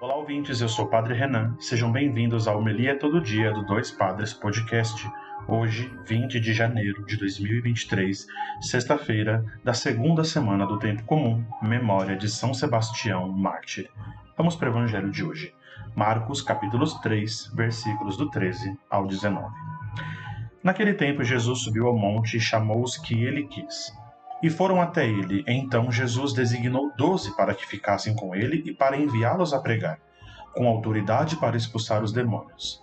Olá, ouvintes, eu sou o Padre Renan. Sejam bem-vindos ao Melia Todo Dia do Dois Padres Podcast. Hoje, 20 de janeiro de 2023, sexta-feira da segunda semana do Tempo Comum, memória de São Sebastião Mártir. Vamos para o Evangelho de hoje. Marcos, capítulos 3, versículos do 13 ao 19. Naquele tempo, Jesus subiu ao monte e chamou os que ele quis e foram até ele. Então Jesus designou doze para que ficassem com ele e para enviá-los a pregar, com autoridade para expulsar os demônios.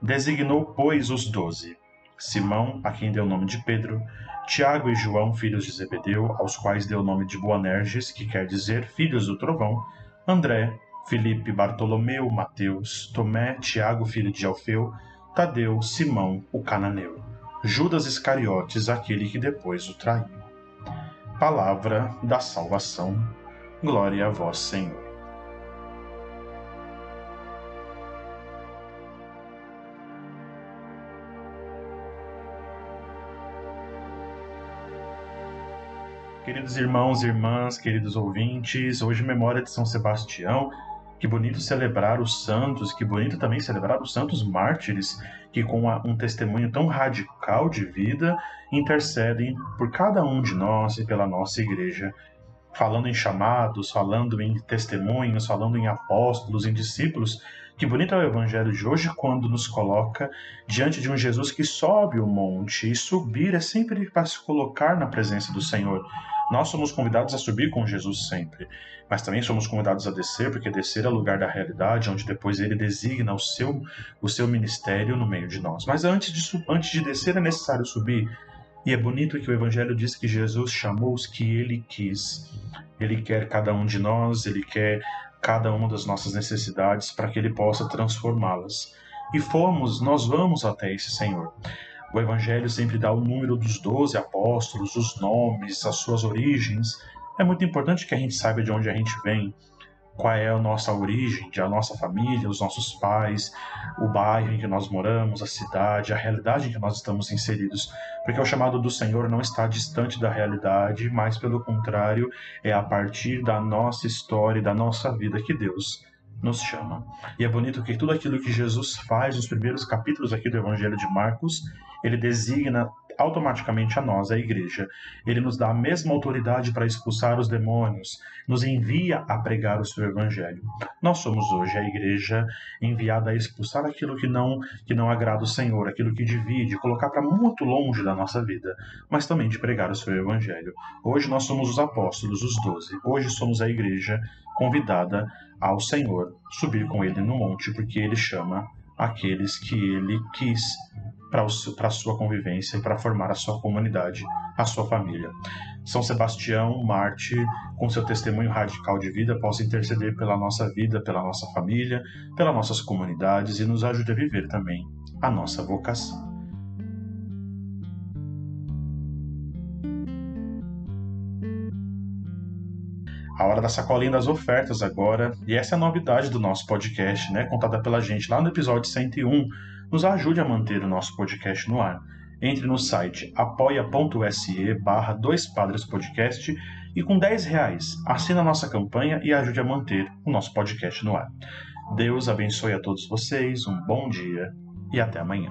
Designou, pois, os doze: Simão, a quem deu o nome de Pedro, Tiago e João, filhos de Zebedeu, aos quais deu o nome de Boanerges, que quer dizer filhos do trovão, André, Filipe, Bartolomeu, Mateus, Tomé, Tiago, filho de Alfeu, Tadeu, Simão, o cananeu, Judas Iscariotes, aquele que depois o traiu. Palavra da salvação. Glória a vós, Senhor. Queridos irmãos e irmãs, queridos ouvintes, hoje memória de São Sebastião, que bonito celebrar os santos, que bonito também celebrar os santos mártires, que com um testemunho tão radical de vida intercedem por cada um de nós e pela nossa igreja. Falando em chamados, falando em testemunhos, falando em apóstolos, em discípulos, que bonito é o evangelho de hoje quando nos coloca diante de um Jesus que sobe o monte, e subir é sempre para se colocar na presença do Senhor. Nós somos convidados a subir com Jesus sempre, mas também somos convidados a descer, porque descer é lugar da realidade, onde depois ele designa o seu, o seu ministério no meio de nós. Mas antes de, antes de descer é necessário subir. E é bonito que o Evangelho diz que Jesus chamou os que ele quis. Ele quer cada um de nós, ele quer cada uma das nossas necessidades para que ele possa transformá-las. E fomos, nós vamos até esse Senhor. O Evangelho sempre dá o número dos doze apóstolos, os nomes, as suas origens. É muito importante que a gente saiba de onde a gente vem, qual é a nossa origem, a nossa família, os nossos pais, o bairro em que nós moramos, a cidade, a realidade em que nós estamos inseridos. Porque o chamado do Senhor não está distante da realidade, mas pelo contrário, é a partir da nossa história e da nossa vida que Deus nos chama. E é bonito que tudo aquilo que Jesus faz nos primeiros capítulos aqui do Evangelho de Marcos, ele designa automaticamente a nós, a igreja. Ele nos dá a mesma autoridade para expulsar os demônios, nos envia a pregar o seu evangelho. Nós somos hoje a igreja enviada a expulsar aquilo que não que não agrada o Senhor, aquilo que divide, colocar para muito longe da nossa vida, mas também de pregar o seu evangelho. Hoje nós somos os apóstolos, os doze. Hoje somos a igreja convidada ao Senhor subir com ele no monte, porque ele chama aqueles que ele quis para a sua convivência e para formar a sua comunidade, a sua família. São Sebastião, Marte, com seu testemunho radical de vida, possa interceder pela nossa vida, pela nossa família, pelas nossas comunidades e nos ajude a viver também a nossa vocação. A hora da sacolinha das ofertas agora, e essa é a novidade do nosso podcast, né, contada pela gente lá no episódio 101 nos ajude a manter o nosso podcast no ar. Entre no site apoia.se barra Dois Padres Podcast e com 10 reais assina a nossa campanha e ajude a manter o nosso podcast no ar. Deus abençoe a todos vocês, um bom dia e até amanhã.